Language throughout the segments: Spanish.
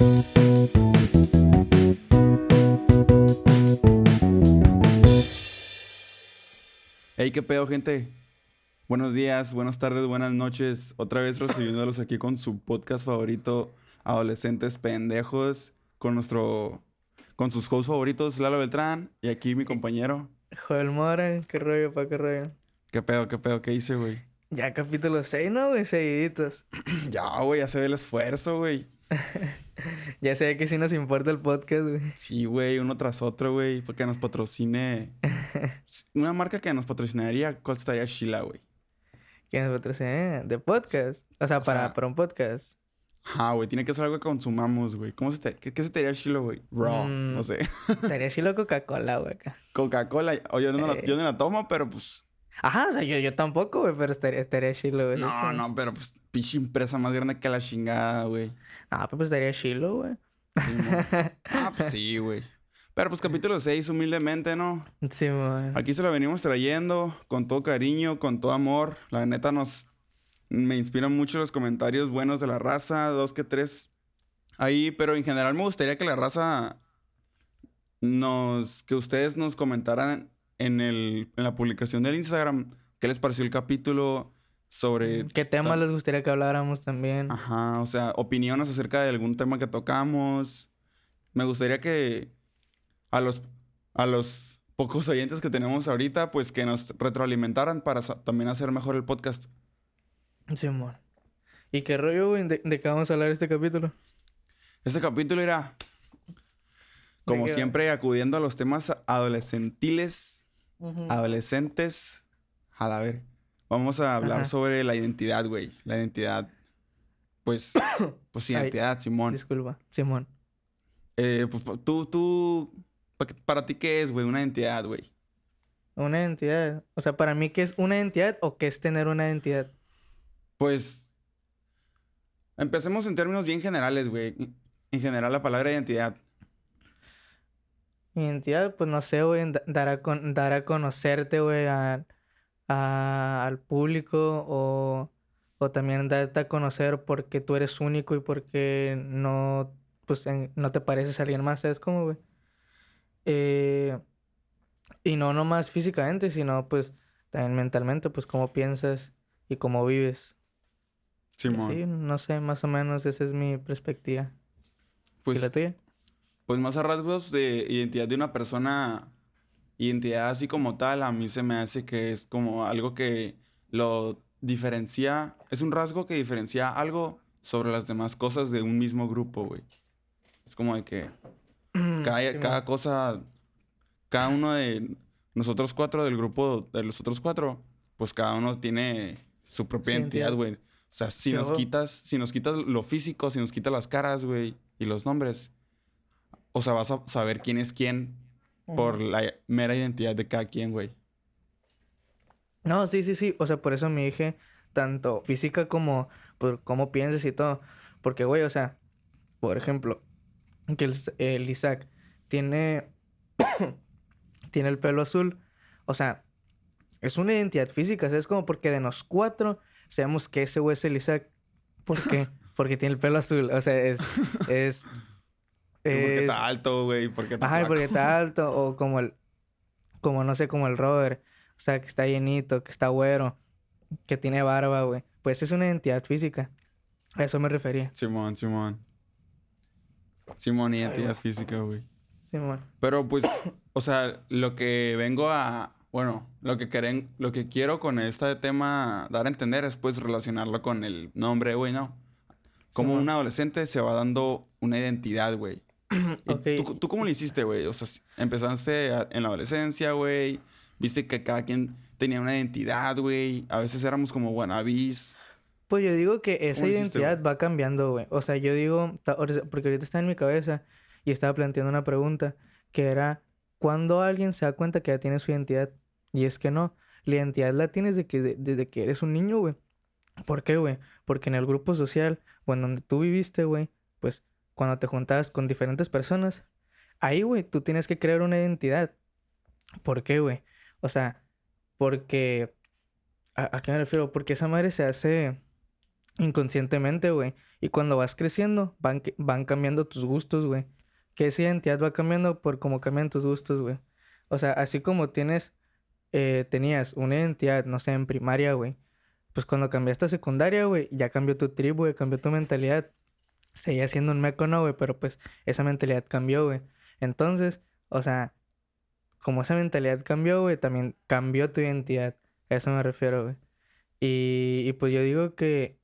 Hey, qué pedo, gente. Buenos días, buenas tardes, buenas noches. Otra vez recibiéndolos aquí con su podcast favorito, Adolescentes Pendejos, con nuestro, con sus hosts favoritos, Lalo Beltrán, y aquí mi compañero. Joel Mora, qué rollo, pa' qué rollo. ¿Qué pedo, qué pedo, qué hice, güey? Ya capítulo 6, ¿no, güey? Seguiditos. ya, güey, ya se ve el esfuerzo, güey. ya sé que sí nos importa el podcast, güey. Sí, güey, uno tras otro, güey, porque nos patrocine. Una marca que nos patrocinaría, ¿cuál estaría Sheila, güey? Que nos patrocine de podcast. O sea, para, para un podcast. Ajá, güey, tiene que ser algo que consumamos, güey. ¿Cómo se te, qué, se te haría chilo, güey? Raw, mm, no sé. te haría chilo Coca-Cola, güey, Coca-Cola, o yo no, yo no la tomo, pero pues Ajá, o sea, yo, yo tampoco, güey, pero estaría, estaría chilo, güey. No, no, pero pues pinche empresa más grande que la chingada, güey. Ah, pues estaría chilo, güey. ah, pues sí, güey. Pero pues capítulo 6, humildemente, ¿no? Sí, güey. Aquí se lo venimos trayendo con todo cariño, con todo amor. La neta nos... Me inspiran mucho los comentarios buenos de la raza, dos que tres ahí, pero en general me gustaría que la raza nos... que ustedes nos comentaran en, el, en la publicación del Instagram qué les pareció el capítulo sobre... ¿Qué temas les gustaría que habláramos también? Ajá, o sea, opiniones acerca de algún tema que tocamos. Me gustaría que a los, a los pocos oyentes que tenemos ahorita, pues que nos retroalimentaran para también hacer mejor el podcast. Sí, amor. ¿Y qué rollo, güey? ¿De, ¿De, qué vamos a hablar este capítulo? Este capítulo era, como siempre, acudiendo a los temas adolescentiles adolescentes. A la ver. Vamos a hablar sobre la identidad, güey. La identidad. Pues. pues identidad, Simón. Disculpa, Simón. Eh, pues tú, tú. Para ti, ¿qué es, güey? Una identidad, güey. Una identidad. O sea, para mí, ¿qué es una identidad o qué es tener una identidad? Pues. Empecemos en términos bien generales, güey. En general, la palabra identidad. Identidad, pues no sé, güey, dar a, dar a conocerte, güey, a, al público o, o también darte a conocer porque tú eres único y porque no, pues, no te pareces a alguien más, ¿sabes cómo, güey? Eh, y no nomás físicamente, sino pues también mentalmente, pues cómo piensas y cómo vives. Sí, no sé, más o menos esa es mi perspectiva. Pues, ¿Y la tuya? Pues más a rasgos de identidad de una persona, identidad así como tal, a mí se me hace que es como algo que lo diferencia, es un rasgo que diferencia algo sobre las demás cosas de un mismo grupo, güey. Es como de que mm, cada, cada cosa, cada uno de nosotros cuatro del grupo de los otros cuatro, pues cada uno tiene su propia identidad, güey. O sea, si nos quitas, si nos quitas lo físico, si nos quitas las caras, güey, y los nombres, o sea, vas a saber quién es quién por la mera identidad de cada quien, güey. No, sí, sí, sí. O sea, por eso me dije tanto física como por cómo piensas y todo. Porque, güey, o sea, por ejemplo, que el, Isaac tiene, tiene el pelo azul. O sea, es una identidad física. es como porque de los cuatro sabemos que ese güey es el Isaac. ¿Por qué? porque tiene el pelo azul. O sea, es, es porque está alto, güey. Porque está Ajá, porque está alto. O como el... Como, no sé, como el Robert. O sea, que está llenito, que está güero. Que tiene barba, güey. Pues es una identidad física. A eso me refería. Simón, Simón. Simón, identidad física, güey. Simón. Pero pues, o sea, lo que vengo a... Bueno, lo que, quieren, lo que quiero con este tema dar a entender es pues relacionarlo con el nombre, güey, ¿no? Como un adolescente se va dando una identidad, güey. ¿Tú, cómo lo hiciste, güey? O sea, empezaste en la adolescencia, güey. Viste que cada quien tenía una identidad, güey. A veces éramos como wannabes. Pues yo digo que esa identidad va cambiando, güey. O sea, yo digo, porque ahorita está en mi cabeza y estaba planteando una pregunta que era, ¿cuándo alguien se da cuenta que ya tiene su identidad? Y es que no, la identidad la tienes desde que, desde que eres un niño, güey. ¿Por qué, güey? Porque en el grupo social o en donde tú viviste, güey, pues cuando te juntabas con diferentes personas, ahí, güey, tú tienes que crear una identidad. ¿Por qué, güey? O sea, porque... ¿a, qué me refiero? Porque esa madre se hace... inconscientemente, güey. Y cuando vas creciendo, van, van cambiando tus gustos, güey. Que esa identidad va cambiando por cómo cambian tus gustos, güey. O sea, así como tienes, eh, tenías una identidad, no sé, en primaria, güey. Pues cuando cambiaste a secundaria, güey, ya cambió tu tribu, güey, cambió tu mentalidad. Seguía siendo un meco, ¿no, güey? Pero pues esa mentalidad cambió, güey. Entonces, o sea, como esa mentalidad cambió, güey, también cambió tu identidad. A eso me refiero, güey. Y, y pues yo digo que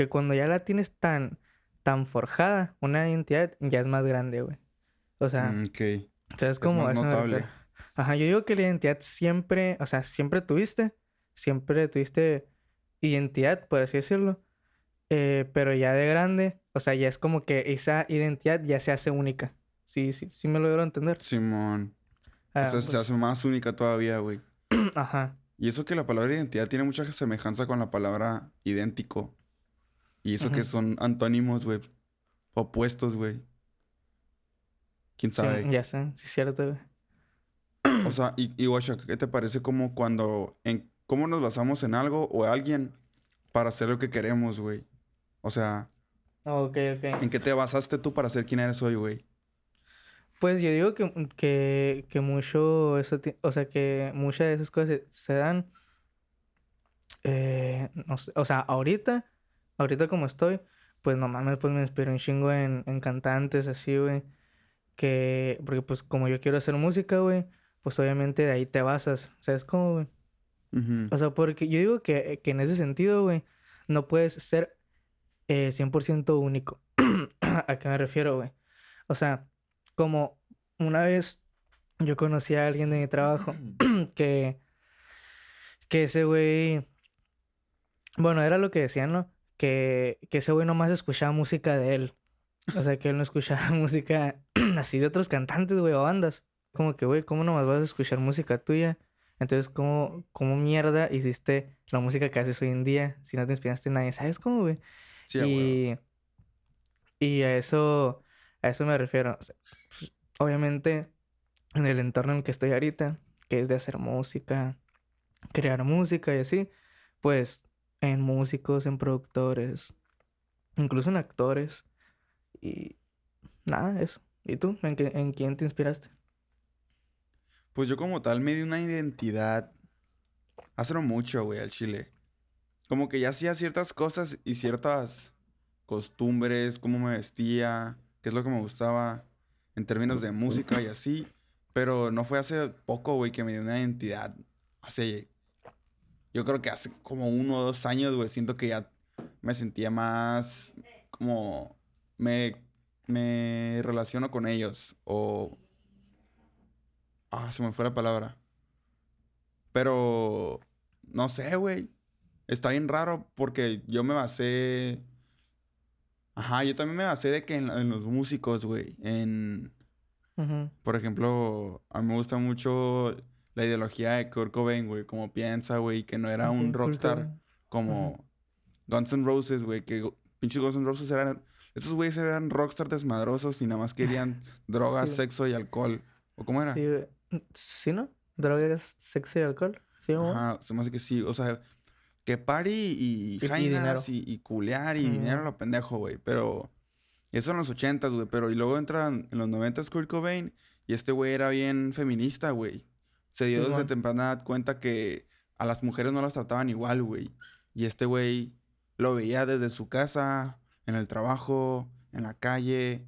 que cuando ya la tienes tan, tan forjada, una identidad ya es más grande, güey. O sea, mm, okay. ¿sabes cómo? Es notable. Ajá, yo digo que la identidad siempre, o sea, siempre tuviste, siempre tuviste identidad, por así decirlo. Eh, pero ya de grande, o sea, ya es como que esa identidad ya se hace única. Sí, sí, sí me lo debo entender. Simón. o sea, se pues hace más única todavía, güey. Ajá. Y eso que la palabra identidad tiene mucha semejanza con la palabra idéntico. Y eso que son antónimos, güey. Opuestos, güey. ¿Quién sabe? ya sé, sí es cierto, güey. O sea, y, y ¿qué te parece como cuando... En, ¿Cómo nos basamos en algo o alguien para hacer lo que queremos, güey? O sea... Ok, ok. ¿En qué te basaste tú para ser quien eres hoy, güey? Pues yo digo que, que, que mucho eso... O sea, que muchas de esas cosas se, dan... Eh, no sé, o sea, ahorita ahorita como estoy, pues no mames, pues me inspiro un chingo en, en cantantes así, güey. Que, porque pues como yo quiero hacer música, güey, pues obviamente de ahí te basas, ¿sabes cómo, güey? O sea, porque yo digo que, que en ese sentido, güey, no puedes ser eh, 100% único. ¿A qué me refiero, güey? O sea, como una vez yo conocí a alguien de mi trabajo que, que ese güey, bueno, era lo que decían, ¿no? que, que ese güey nomás escuchaba música de él. O sea, que él no escuchaba música así de otros cantantes, güey, o bandas. Como que, güey, ¿cómo nomás vas a escuchar música tuya? Entonces, ¿cómo, ¿cómo mierda hiciste la música que haces hoy en día si no te inspiraste en nadie? ¿Sabes cómo, güey? Sí, y, y a eso, a eso me refiero. Pues, obviamente, en el entorno en el que estoy ahorita, que es de hacer música, crear música y así, pues en músicos, en productores, incluso en actores. Y nada, eso. ¿Y tú? ¿En, qué, en quién te inspiraste? Pues yo como tal me di una identidad hace mucho, güey, al chile. Como que ya hacía ciertas cosas y ciertas costumbres, cómo me vestía, qué es lo que me gustaba en términos de música y así. Pero no fue hace poco, güey, que me di una identidad. Hace yo creo que hace como uno o dos años, güey, siento que ya me sentía más como me, me relaciono con ellos o... Ah, se me fue la palabra. Pero, no sé, güey. Está bien raro porque yo me basé... Ajá, yo también me basé de que en, los músicos, güey. En... Por ejemplo, a mí me gusta mucho la ideología de Kurt Cobain, güey, como piensa, güey, que no era un rockstar como Guns N' Roses, güey, que pinches Guns N' Roses eran, esos güeyes eran rockstar desmadrosos y nada más querían drogas, sexo y alcohol. ¿O cómo era? Sí, güey. ¿Sí, no? Drogas, sexo y alcohol. Sí, Ajá, se me hace que sí. O sea, que party y, y jainas y, y, culear y dinero lo pendejo, güey. Pero eso en los ochentas, güey. Pero y luego entran en los noventas Kurt Cobain y este güey era bien feminista, güey se dio desde temprana edad cuenta que a las mujeres no las trataban igual, güey. Y este güey lo veía desde su casa, en el trabajo, en la calle.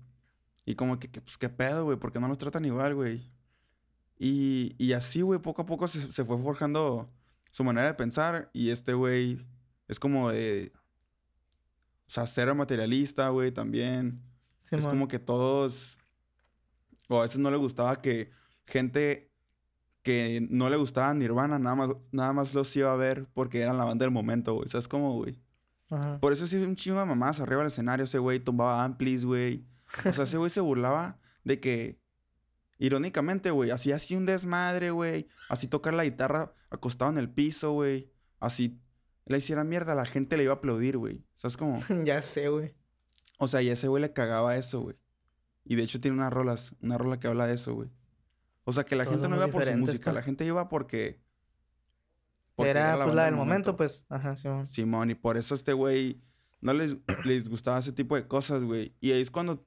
Y como que, pues, qué pedo, güey, porque no los tratan igual, güey. Y, y así, güey, poco a poco se, fue forjando su manera de pensar. Y este güey es como de. O sea, ser materialista, güey, también. es como que todos. O a veces no le gustaba que gente que no le gustaba Nirvana, nada más, nada más los iba a ver porque eran la banda del momento, güey. ¿Sabes cómo, güey? Por eso sí, un chingo de mamás arriba del escenario, ese güey tumbaba amplis, güey. O sea, ese güey se burlaba de que, irónicamente, güey, hacía así un desmadre, güey. Así tocar la guitarra acostado en el piso, güey. Así le hiciera mierda, la gente le iba a aplaudir, güey. ¿Sabes cómo? ya sé, güey. O sea, y ese güey le cagaba eso, güey. Y de hecho tiene unas rolas, una rola que habla de eso, güey. O sea, que la gente no iba por su música, pues. la gente iba porque... era, pues la del momento, pues. Ajá, Simón. Simón, y por eso este güey no les, les gustaba ese tipo de cosas, güey. Y ahí es cuando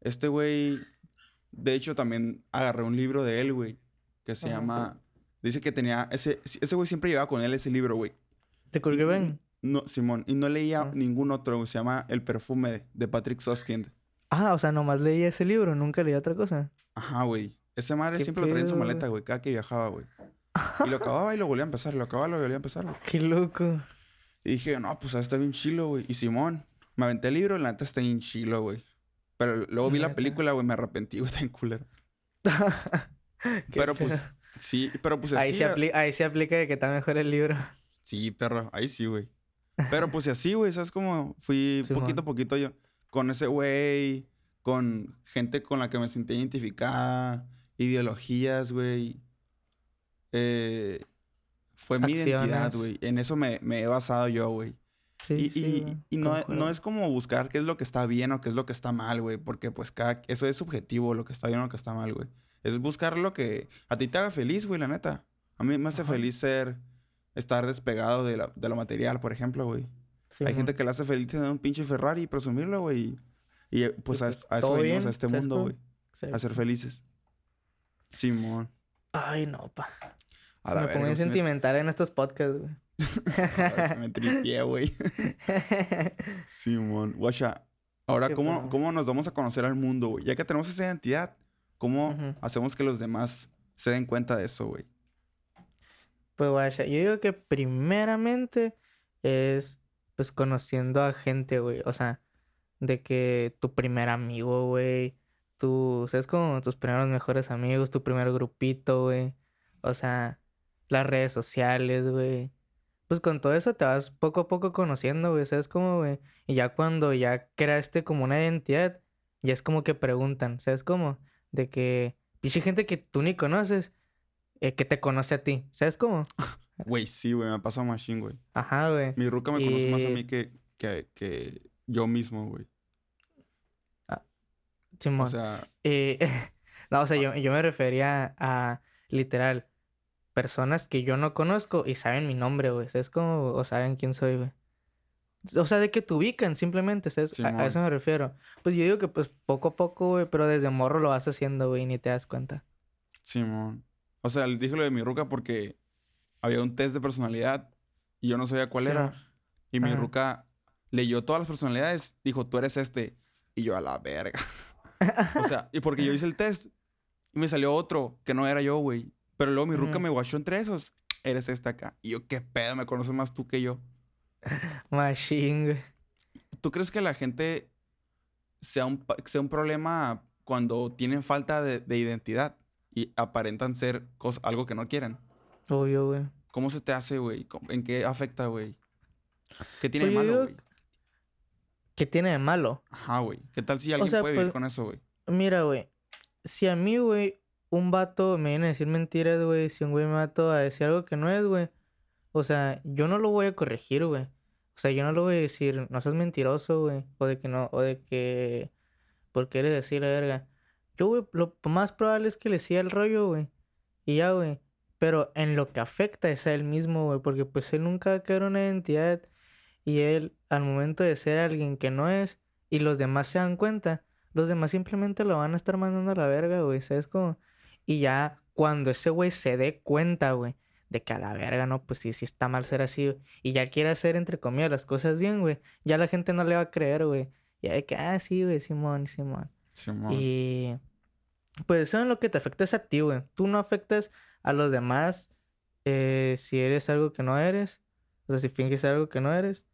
este güey, de hecho, también agarré un libro de él, güey, que se llama... Dice que tenía ese... Ese güey siempre llevaba con él ese libro, güey. ¿De Kurt Cobain? No, Simón. Y no leía ningún otro, güey. Se llama El perfume de Patrick Soskind. Ah, o sea, nomás leía ese libro, nunca leía otra cosa. Ajá, güey. Ese madre siempre lo traía en su maleta, güey, cada que viajaba, güey. Y lo acababa y lo volvía a empezar, lo acababa y lo volvía a empezar, güey. Qué loco. Y dije, no, pues está bien chilo, güey. Y Simón, me aventé el libro y la neta está bien chilo, güey. Pero luego vi la película, güey, me arrepentí, güey, está bien culero. pero pues, sí, pero pues así. Ahí se, ahí se aplica de que está mejor el libro. Sí, perro, ahí sí, güey. Pero pues así, güey, ¿sabes cómo? Fui poquito a poquito yo con ese güey, con gente con la que me sentí identificada, ideologías, güey. Eh, fue mi identidad, güey. En eso me, he basado yo, güey. Sí, y, y, no, no, es como buscar qué es lo que está bien o qué es lo que está mal, güey. Porque pues cada, eso es subjetivo, lo que está bien o lo que está mal, güey. Es buscar lo que a ti te haga feliz, güey, la neta. A mí me hace feliz ser, estar despegado de, la, de lo material, por ejemplo, güey. Hay gente que le hace feliz tener un pinche Ferrari y presumirlo, güey. Y, pues a, eso venimos, a este mundo, güey. A ser felices. Simón. Ay, no, pa. A me pongo sentimental en estos podcasts, güey. Se me tripié, güey. Simón. Guacha, ahora, ¿cómo, ¿cómo nos vamos a conocer al mundo, güey? Ya que tenemos esa identidad, ¿cómo hacemos que los demás se den cuenta de eso, güey? Pues, guacha, yo digo que primeramente es, pues, conociendo a gente, güey. O sea, de que tu primer amigo, güey. Tu, ¿sabes? Como tus primeros mejores amigos, tu primer grupito, güey. O sea, las redes sociales, güey. Pues con todo eso te vas poco a poco conociendo, güey. ¿Sabes cómo, güey? Y ya cuando ya creaste como una identidad, ya es como que preguntan, ¿sabes cómo? De que, pinche gente que tú ni conoces, eh, que te conoce a ti. ¿Sabes cómo? Güey, sí, güey, me ha pasado machine, güey. Ajá, güey. Mi ruca me conoce más a mí que, que, que yo mismo, güey. Ah, Simón. O sea... No, o sea, yo, yo me refería a, literal, personas que yo no conozco y saben mi nombre, güey. Es como, o saben quién soy, güey. O sea, de que te ubican simplemente, ¿sabes? a, eso me refiero. Pues yo digo que pues poco a poco, güey, pero desde morro lo vas haciendo, güey, y ni te das cuenta. Simón. O sea, le dije lo de mi ruca porque había un test de personalidad y yo no sabía cuál era. Y mi ruca leyó todas las personalidades, dijo, tú eres este. Y yo, a la verga. o sea, y porque yo hice el test y me salió otro que no era yo, güey. Pero luego mi ruca me guachó entre esos. Eres esta acá. Y yo, qué pedo, me conoces más tú que yo. Machine, ¿Tú crees que la gente sea un, sea un problema cuando tienen falta de, identidad y aparentan ser algo que no quieren? Obvio, güey. ¿Cómo se te hace, güey? ¿En qué afecta, güey? ¿Qué tiene de pues malo, güey? ¿Qué tiene de malo? Ajá, güey. ¿Qué tal si alguien puede vivir pues, con eso, güey? Mira, güey. Si a mí, güey, un vato me viene a decir mentiras, güey, si un güey me vato a decir algo que no es, güey. O sea, yo no lo voy a corregir, güey. O sea, yo no lo voy a decir, no seas mentiroso, güey. O de que no, o de que. ¿Por qué eres decir la verga? Yo, güey, lo más probable es que le siga el rollo, güey. Y ya, güey. Pero en lo que afecta es a él mismo, güey. Porque pues él nunca va a quedar una identidad. Y él, al momento de ser alguien que no es, y los demás se dan cuenta, los demás simplemente lo van a estar mandando a la verga, güey. ¿Sabes cómo? Y ya cuando ese güey se dé cuenta, güey, de que a la verga, no, pues sí, sí está mal ser así, y ya quiere hacer, entre comillas, las cosas bien, güey, ya la gente no le va a creer, güey. Ya de que, ah, sí, güey, Simón, Simón. Simón. Y pues eso en lo que te afecta es a ti, güey. Tú no afectas a los demás eh, si eres algo que no eres. O sea, si finges algo que no eres.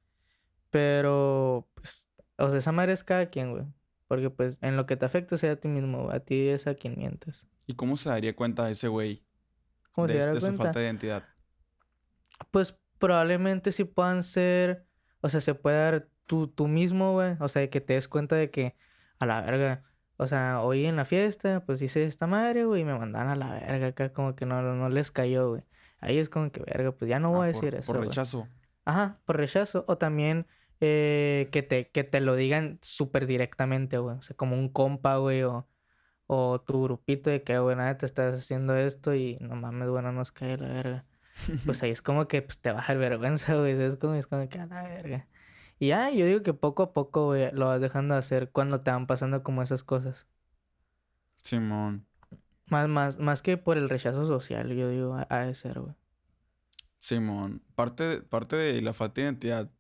Pero, pues, o sea, esa madre es cada quien, güey. Porque, pues, en lo que te afecta es a ti mismo, a ti es a quien mientes. ¿Y cómo se daría cuenta ese güey de, se este, su falta de identidad? Pues probablemente sí puedan ser, o sea, se puede dar tú, tú mismo, güey, o sea, que te des cuenta de que a la verga, o sea, hoy en la fiesta, pues hice esta madre, güey, y me mandan a la verga acá, como que no, no les cayó, güey. Ahí es como que, verga, pues ya no voy a ah, decir eso. Por rechazo. Ajá, por rechazo. O también eh, que, te, que te lo digan súper directamente, güey. O sea, como un compa, güey, o o tu grupito de que, güey, nada, te estás haciendo esto y no mames, bueno, nos cae la verga. Pues ahí es como que pues, te baja el vergüenza, güey. Es como, es como que a la verga. Y ya, yo digo que poco a poco, güey, lo vas dejando de hacer cuando te van pasando como esas cosas. Simón. Más, más, más que por el rechazo social, yo digo, ha ha de ser, güey. Simón. Parte, parte de la falta de identidad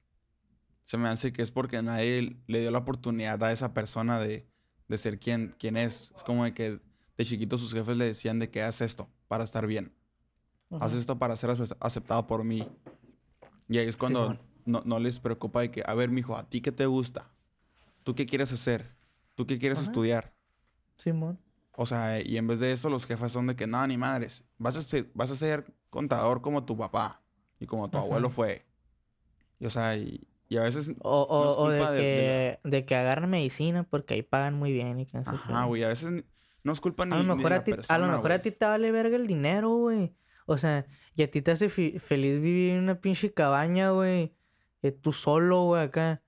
se me hace que es porque nadie le dio la oportunidad a esa persona de, de ser quien, quien es. Es como de que de chiquito sus jefes le decían de que haz esto para estar bien. Haz Ajá. esto para ser ace- aceptado por mí. Y ahí es cuando no, no les preocupa de que, a ver, mijo, ¿a ti qué te gusta? ¿Tú qué quieres hacer? ¿Tú qué quieres Ajá. estudiar? Simón. O sea, y en vez de eso, los jefes son de que, no, ni madres. Vas a ser, vas a ser contador como tu papá y como tu Ajá. abuelo fue. Y, o sea, y, y a veces, O, o, No es o de, culpa de- que, de de, que agarren medicina porque ahí pagan muy bien y que no sé ajá, güey, a veces no es culpa ni, A lo ni de mejor, a a lo mejor a ti te vale verga el dinero, güey. O sea, y a ti te hace feliz vivir en una pinche cabaña, güey. eh, tú solo, güey, acá.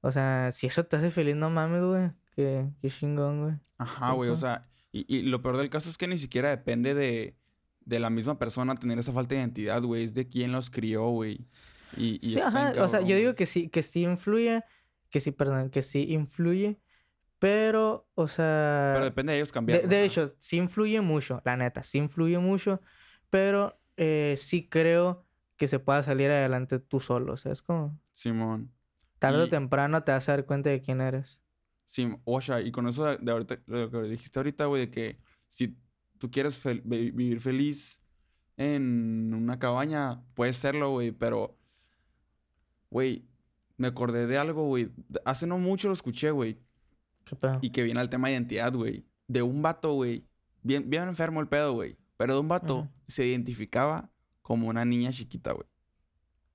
O sea, si eso te hace feliz, no mames, güey. Qué, qué chingón, güey. Ajá, güey, o sea, y, y lo peor del caso es que ni siquiera depende de, de la misma persona tener esa falta de identidad, güey. Es de quién los crió, güey. Y, y Sí, ajá. O sea, yo digo que sí, que sí influye. Que sí, perdón, que sí influye. Pero, o sea. Pero depende de ellos De, cambiarlo. de ajá. hecho, sí influye mucho, la neta, sí influye mucho, pero eh, sí creo que se pueda salir adelante tú solo, o sea, es como Simón. tarde o temprano te vas a dar cuenta de quién eres. Sí, Osha, y con eso de, de ahorita, lo que dijiste ahorita, güey, de que si tú quieres fel- vivir feliz en una cabaña, puedes serlo, güey, pero, güey, me acordé de algo, güey. Hace no mucho lo escuché, güey, ¿Qué pedo? y que viene al tema de identidad, güey. De un vato, güey, bien, bien enfermo el pedo, güey, pero de un vato se identificaba como una niña chiquita, güey.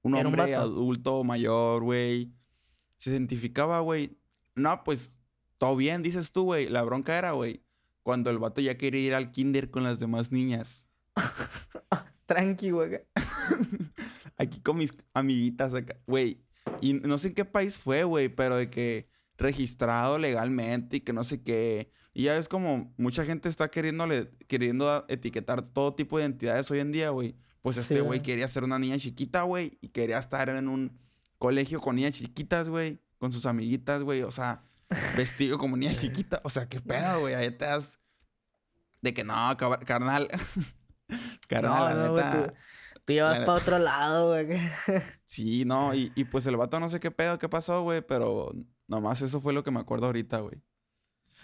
Un hombre adulto, mayor, güey. Se identificaba, güey. No, pues, todo bien, dices tú, güey. La bronca era, güey, cuando el vato ya quería ir al kinder con las demás niñas. Tranqui, güey. Aquí con mis amiguitas acá, güey. Y no sé en qué país fue, güey, pero de que registrado legalmente y que no sé qué. Y ya es como mucha gente está queriéndole, queriendo etiquetar todo tipo de identidades hoy en día, güey. Pues Sí, este güey güey. quería ser una niña chiquita, güey. Y quería estar en un colegio con niñas chiquitas, güey. Con sus amiguitas, güey. O sea, vestido como niña chiquita. O sea, qué pedo, güey. Ahí te das... De que no, carnal. carnal, No, la no, neta... tú, tú ya vas la para otro lado, güey. Sí, no, y, y pues el vato no sé qué pedo, qué pasó, güey, pero nomás eso fue lo que me acuerdo ahorita, güey.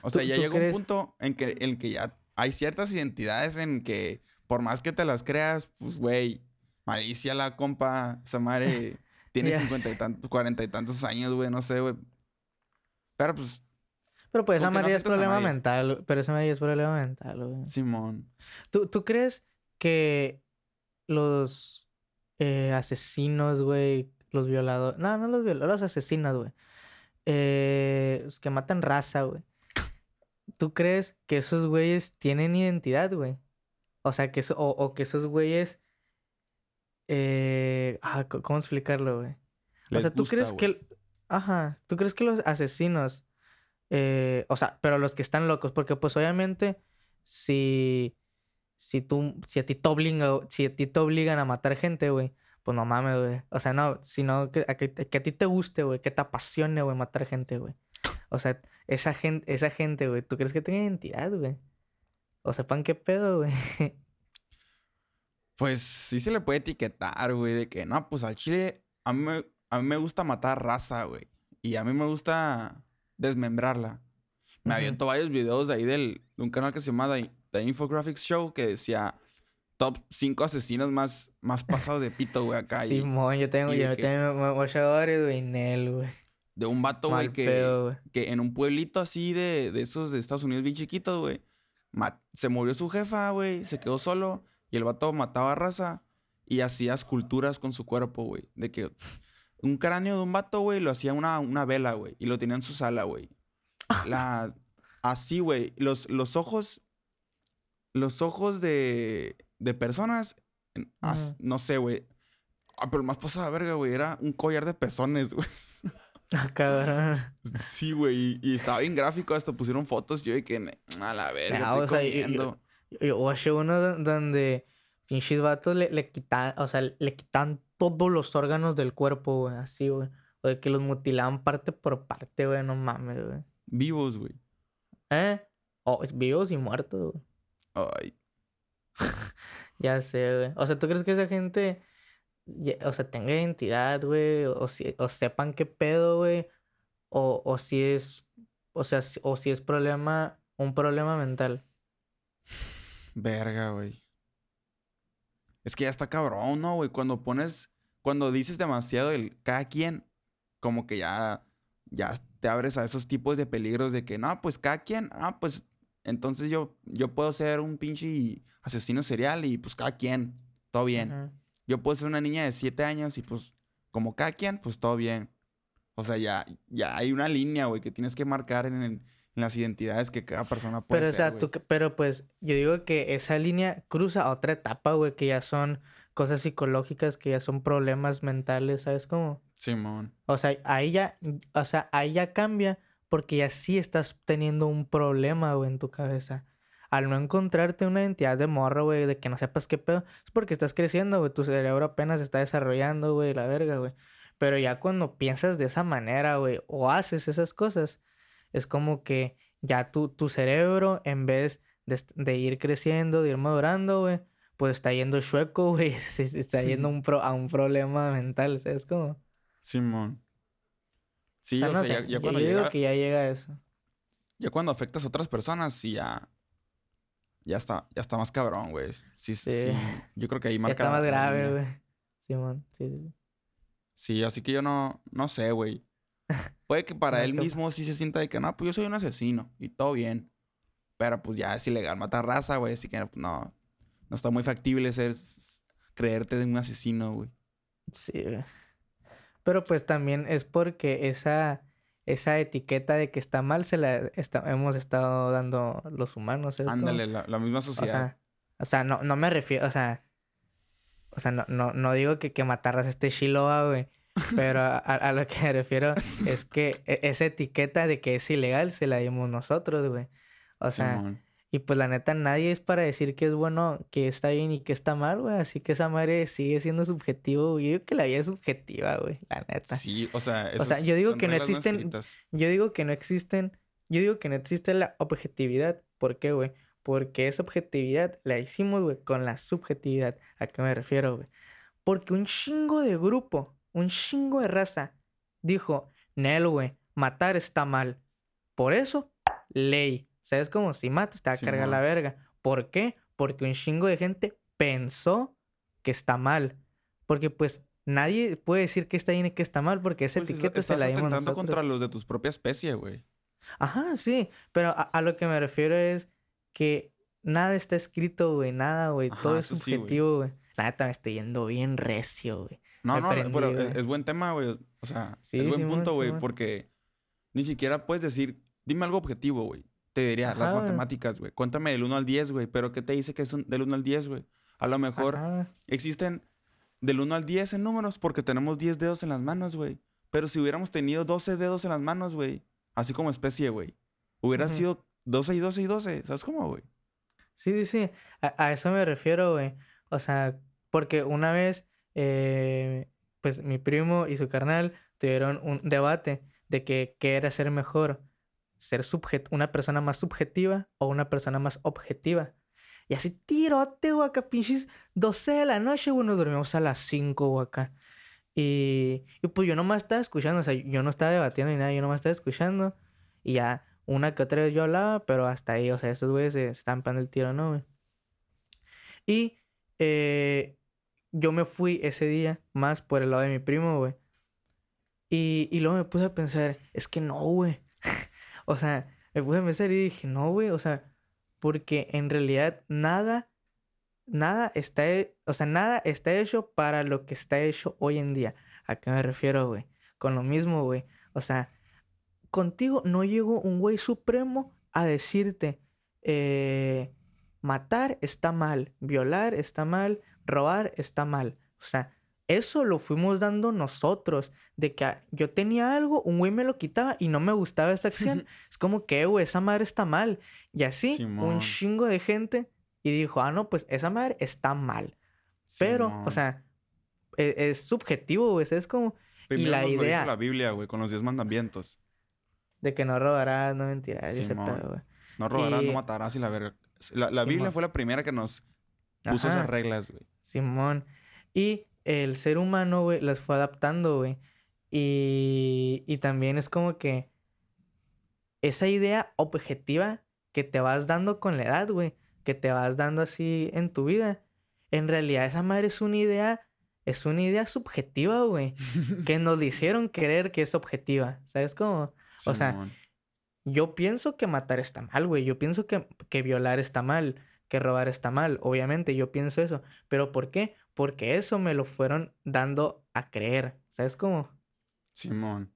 O sea, ¿Tú- ya llegó crees? un punto en que, en que ya hay ciertas identidades en que, por más que te las creas, pues, güey, malicia la compa, esa madre tiene cincuenta y tantos, cuarenta y tantos años, güey, no sé, güey. Pero pues, Pero pues esa no María es problema mental, güey, pero esa María es problema mental, güey. Simón. ¿Tú, tú crees que los eh, asesinos, güey, los violadores, no, no los violadores, los asesinos, güey, eh, los que matan raza, güey, ¿tú crees que esos güeyes tienen identidad, güey? O sea, que eso, o, o que esos güeyes, eh, ah, ¿cómo explicarlo, güey? O sea, ¿tú gusta, crees que, el- ajá, ¿tú crees que los asesinos, eh, o sea, pero los que están locos, porque pues obviamente si, si tú, si a ti te obligan, si a ti te obligan a matar gente, güey, pues no mames, güey. O sea, no, sino que a, que, que a ti te guste, güey, que te apasione, güey, matar gente, güey. O sea, esa gente, esa gente, güey, ¿tú crees que tenga identidad, güey? O sepan qué pedo, güey. Pues sí se le puede etiquetar, güey, de que no, pues al chile a mí, me- a mí me gusta matar raza, güey. Y a mí me gusta desmembrarla. Me Ujú. aviento varios videos de ahí del, de un canal que se llama The, Infographics Show que decía top 5 asesinos más, más pasados de pito, güey, acá. y Simón, yo tengo, yo que- tengo me- varios, güey, de un vato, güey, que, pedo, que en un pueblito así de, de esos de Estados Unidos bien chiquitos, güey, se murió su jefa, güey, se quedó solo y el vato mataba raza y hacía esculturas con su cuerpo, güey. De que un cráneo de un vato, güey, lo hacía una, una vela, güey, y lo tenía en su sala, güey. La, así, güey, los, los ojos, los ojos de, de personas, as- no sé, güey. Ah, pero más pasada verga, güey, era un collar de pezones, güey. Ah, cabrón. Sí, güey, y, estaba bien gráfico, hasta pusieron fotos, yo de que, "Ne- a la verga, Ah, estoy o sea, yo- yo- comiendo". Yo watché uno do- donde pinches vatos le, le quitan, o sea, le quitan todos los órganos del cuerpo, güey, así, güey. O de que los mutilaban parte por parte, güey. No mames, güey. Vivos, güey. ¿Eh? O es vivos y muertos, güey. Ay. Ya sé, güey. O sea, ¿tú crees que esa gente, o sea, tenga identidad, güey? O, si, o sepan qué pedo, güey? O, o si es, o sea, si- o si es problema, un problema mental. Verga, güey. Es que ya está cabrón, ¿no, güey? Cuando pones, cuando dices demasiado el cada quien, como que ya, ya te abres a esos tipos de peligros de que, no, pues cada quien, ah, pues entonces yo, yo puedo ser un pinche asesino serial y pues cada quien, todo bien. Yo puedo ser una niña de 7 años y pues como cada quien, pues todo bien. O sea, ya, ya hay una línea, güey, que tienes que marcar en, las identidades que cada persona puede Pero, o sea, tú, pero pues yo digo que esa línea cruza a otra etapa, güey, que ya son cosas psicológicas, que ya son problemas mentales, ¿sabes cómo? Simón. O sea, ahí ya, o sea, ahí ya cambia porque ya sí estás teniendo un problema, güey, en tu cabeza. Al no encontrarte una identidad de morro, güey, de que no sepas qué pedo, es porque estás creciendo, güey, tu cerebro apenas se está desarrollando, güey, la verga, güey. Pero ya cuando piensas de esa manera, güey, o haces esas cosas, es como que ya tu, tu cerebro, en vez de, ir creciendo, de ir madurando, güey, pues está yendo chueco, güey, está yendo a un, pro- a un problema mental, ¿sabes cómo? Simón. Sí, O sea, o no sea, sé, ya, ya cuando yo digo llega, que ya llega a eso. ya cuando afectas a otras personas, sí ya, ya está, ya está más cabrón, güey. Sí, sí. Yo creo que ahí Ya marca está más grave, güey. Simón, sí, sí, sí. Sí, así que yo no, no sé, güey. Puede que para él mismo sí se sienta de que no, pues yo soy un asesino y todo bien. Pero pues ya es ilegal matar raza, güey. Así que no, no está muy factible ser, creerte de un asesino, güey. Sí, güey. Pero pues también es porque esa, esa etiqueta de que está mal se la esta- hemos estado dando los humanos. ¿sabes cómo? Ándale, la, la misma O sociedad. sea, o sea, no, no me refiero, o sea, o sea, no, no, no digo que, que matarras este Shiloh, güey. Pero a, a- a lo que me refiero es que e- esa etiqueta de que es ilegal se la dimos nosotros, güey. O sea, Simón. Y pues la neta, nadie es para decir que es bueno, que está bien y que está mal, güey. Así que esa madre sigue siendo subjetivo, güey. Yo digo que la vida es subjetiva, güey. La neta. Sí, o sea, O sea, yo digo que no existen-. Yo digo que no existen, yo digo que no existe la objetividad. ¿Por qué, güey? Porque esa objetividad la hicimos, güey, con la subjetividad. ¿A qué me refiero, güey? Porque un chingo de grupo, un chingo de raza, dijo, Nel, güey, matar está mal. Por eso, ley. ¿Sabes cómo? Si matas, te va a cargar la verga. ¿Por qué? Porque un chingo de gente pensó que está mal. Porque, pues, nadie puede decir que está bien y que está mal, porque esa Pues, es- etiqueta se estás la dimos nosotros. contra los de tus propia especie, güey. Ajá, sí, pero a, a lo que me refiero es que nada está escrito, güey, nada, güey, todo es sí, güey. subjetivo, güey. La neta me estoy yendo bien recio, güey. No, Me no, prendí, pero es, es buen tema, güey. O sea, Sí, es buen punto, güey, porque ni siquiera puedes decir, dime algo objetivo, güey. Te diría, Ajá, las matemáticas, güey. Cuéntame del 1 al 10, güey. Pero ¿qué te dice que es un- del 1 al 10, güey? A lo mejor Ajá, existen del 1 al 10 en números porque tenemos 10 dedos en las manos, güey. Pero si hubiéramos tenido 12 dedos en las manos, güey, así como especie, güey, hubiera sido 12 y 12 y 12. ¿Sabes cómo, güey? Sí, sí, sí, a, a eso me refiero, güey. O sea, porque una vez, eh, pues mi primo y su carnal tuvieron un debate de que qué era ser mejor, ser una persona más subjetiva o una persona más objetiva. Y así tirote, güey, acá pinches 12 de la noche, güey, nos dormimos a las 5, güey, acá. Y, y pues yo nomás estaba escuchando, o sea, yo no estaba debatiendo ni nada, yo nomás estaba escuchando. Y ya una que otra vez yo hablaba, pero hasta ahí, o sea, esos güeyes se, se pegando el tiro, ¿no, güey? Y eh, yo me fui ese día más por el lado de mi primo, güey. Y, y luego me puse a pensar, es que no, güey. o sea, me puse a pensar y dije, no, güey, o sea, porque en realidad nada, nada está, o sea, nada está hecho para lo que está hecho hoy en día. ¿A qué me refiero, güey? Con lo mismo, güey. O sea, contigo no llegó un güey supremo a decirte, eh, matar está mal, violar está mal, robar está mal. O sea, eso lo fuimos dando nosotros, de que ah, yo tenía algo, un güey me lo quitaba y no me gustaba esa acción. es como que, "Eh, güey, esa madre está mal. Y así, Simón. un chingo de gente y dijo, ah, no, pues esa madre está mal. Pero, o sea, e- es, subjetivo, güey. Es como. Primero la nos lo dijo idea- la Biblia, güey, con los diez mandamientos. De que no robarás, no mentirás, y ese Simón. pedo, güey. No robarás, Y- no matarás y la verga. La, la Biblia fue la primera que nos puso Ajá. esas reglas, güey. Simón. Y el ser humano, güey, las fue adaptando, güey. Y, y también es como que esa idea objetiva que te vas dando con la edad, güey, que te vas dando así en tu vida, en realidad esa madre es una idea, es una idea subjetiva, güey, que nos hicieron creer que es objetiva, ¿sabes cómo? O sea. Yo pienso que matar está mal, güey. Yo pienso que, que violar está mal, que robar está mal. Obviamente, yo pienso eso. ¿Pero por qué? Porque eso me lo fueron dando a creer. ¿Sabes cómo? Simón.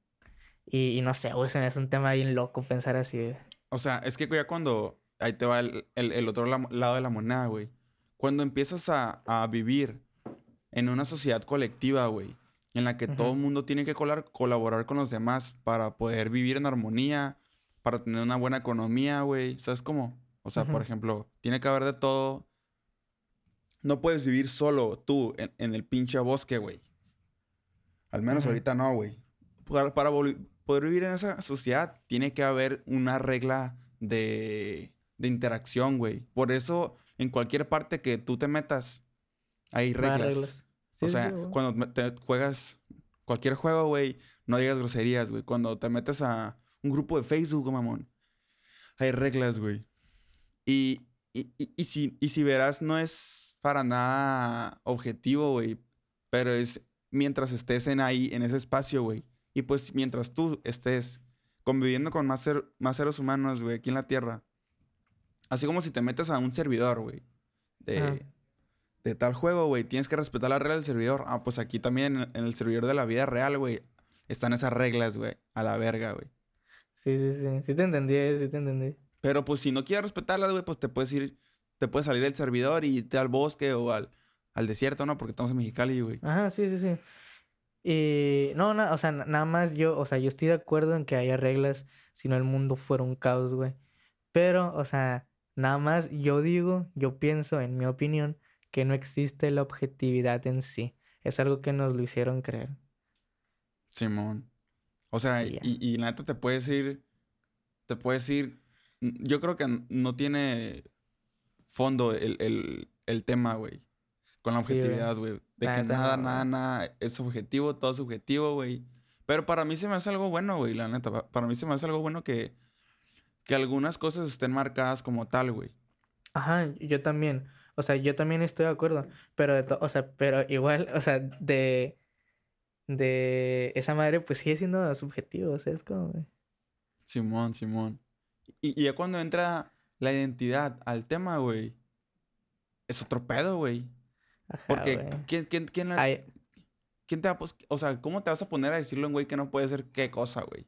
Y, y no sé, güey, se me hace un tema bien loco pensar así, güey. O sea, es que ya cuando... Ahí te va el, el- el otro la- lado de la moneda, güey. Cuando empiezas a, a vivir en una sociedad colectiva, güey, en la que todo Ujú. el mundo tiene que colar- colaborar con los demás para poder vivir en armonía, para tener una buena economía, güey. ¿Sabes cómo? O sea, por Ujú. ejemplo, tiene que haber de todo. No puedes vivir solo tú en, en el pinche bosque, güey. Al menos ahorita no, güey. Para, poder vivir en esa sociedad, tiene que haber una regla de, de interacción, güey. Por eso, en cualquier parte que tú te metas, hay reglas. Sí, o sea, sí, cuando te juegas cualquier juego, güey, no digas groserías, güey. Cuando te metes a un grupo de Facebook, mamón, hay reglas, güey. Y, y, y- y si, y si verás, no es para nada objetivo, güey. Pero es mientras estés en ahí, en ese espacio, güey. Y pues mientras tú estés conviviendo con más, ser- más seres humanos, güey, aquí en la Tierra. Así como si te metes a un servidor, güey. De, de tal juego, güey. Tienes que respetar la regla del servidor. Ah, pues aquí también en, en el servidor de la vida real, güey. Están esas reglas, güey. A la verga, güey. Sí, sí, sí. Sí te entendí, eh, sí te entendí. Pero pues si no quieres respetarlas, güey, pues te puedes ir, te puedes salir del servidor y irte al bosque o al, al desierto, ¿no? Porque estamos en Mexicali, güey. Ajá, sí, sí, sí. Y no, na- o sea, na- nada más yo, o sea, yo estoy de acuerdo en que haya reglas, si no el mundo fuera un caos, güey. Pero, o sea, nada más yo digo, yo pienso, en mi opinión, que no existe la objetividad en sí. Es algo que nos lo hicieron creer. Simón. O sea, Y ya. y, y la neta te puedes ir, te puedes ir, yo creo que no tiene fondo el, el, el tema, güey. Con la güey. objetividad, güey. De que nada, no, nada, nada es objetivo, todo es subjetivo, güey. Pero para mí se me hace algo bueno, güey, la neta. pa- Para mí se me hace algo bueno que, que algunas cosas estén marcadas como tal, güey. Ajá, yo también. O sea, yo también estoy de acuerdo. Pero de o sea, pero igual, o sea, de de esa madre, pues sigue siendo subjetivo. O sea, es como, güey. Simón, Simón. Y, y ya cuando entra la identidad al tema, güey, es otro pedo, güey. Ajá, Porque. ¿quién, quién, quién, la- Ay, quién te va a O sea, ¿cómo te vas a poner a decirle a un güey que no puede hacer qué cosa, güey?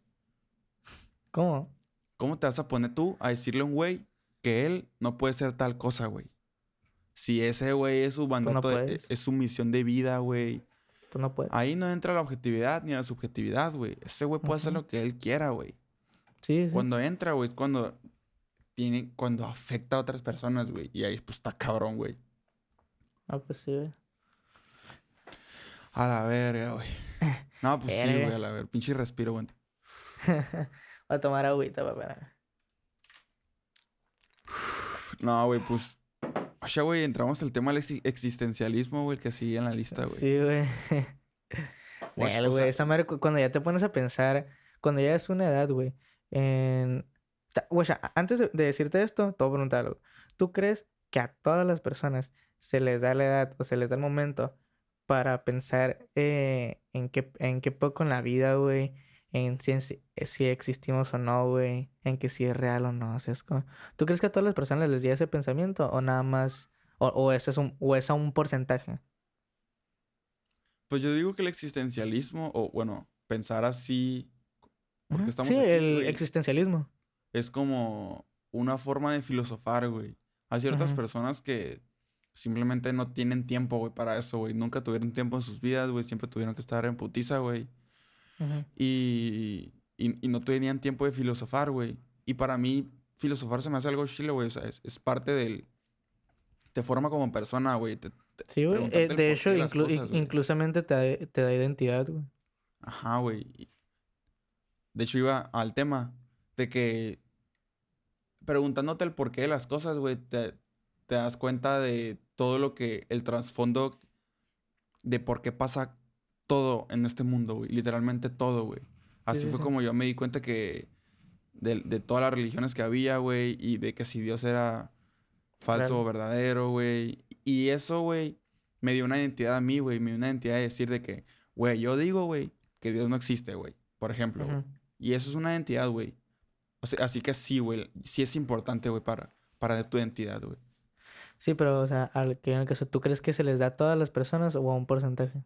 ¿cómo? ¿Cómo te vas a poner tú a decirle a un güey que él no puede ser tal cosa, güey? Si ese güey es su mandato, de- puedes. es su misión de vida, güey. Pues no puedes. Ahí no entra la objetividad ni la subjetividad, güey. Ese güey puede hacer lo que él quiera, güey. Sí, sí. Cuando entra, güey, es cuando tiene, cuando afecta a otras personas, güey. Y ahí pues está cabrón, güey. Ah, pues sí, güey. A la verga, güey. No, pues sí, güey, a la verga. Pinche respiro, güey. Voy a tomar agüita, papá. No, güey, pues. Oye, güey, entramos al tema del exi- existencialismo, güey, que sigue en la lista, güey. Sí, güey. O güey, sea- esa madre, cu- cuando ya te pones a pensar, cuando ya es una edad, güey, en... Guacha, antes de, de decirte esto, te voy a preguntar algo. ¿Tú crees que a todas las personas se les da la edad o se les da el momento para pensar eh, en qué, en qué poco en la vida, güey? En si, en si, existimos o no, güey. En que si es real o no. O sea, es como- ¿Tú crees que a todas las personas les llega ese pensamiento o nada más... O, o ese es un, o es a un porcentaje? Pues yo digo que el existencialismo, o bueno, pensar así. Porque Ujú. estamos sí, aquí, el existencialismo. Es como una forma de filosofar, güey. Hay ciertas Ujú. personas que simplemente no tienen tiempo, güey, para eso, güey. Nunca tuvieron tiempo en sus vidas, güey. Siempre tuvieron que estar en putiza, güey. Y, y, y no tenían tiempo de filosofar, güey. Y para mí, filosofar se me hace algo chile, güey. O sea, es, es parte del... Te forma como persona, güey. Te- te- Sí, güey. eh, de hecho, inclu- cosas, inclusamente te da, te da identidad, güey. Ajá, güey. De hecho, iba al tema de que preguntándote el porqué de las cosas, güey, te, te das cuenta de todo lo que, el trasfondo de por qué pasa todo en este mundo, güey. Literalmente todo, güey. Así sí, fue sí. como yo me di cuenta que de, de todas las religiones que había, güey, y de que si Dios era falso Real. o verdadero, güey. Y eso, güey, me dio una identidad a mí, güey. Me dio una identidad de decir de que, güey, yo digo, güey, que Dios no existe, güey. Por ejemplo. Y eso es una identidad, güey. O sea, así que sí, güey. Sí es importante, güey, para, para tu identidad, güey. Sí, pero, o sea, al que en el caso, ¿tú crees que se les da a todas las personas o a un porcentaje?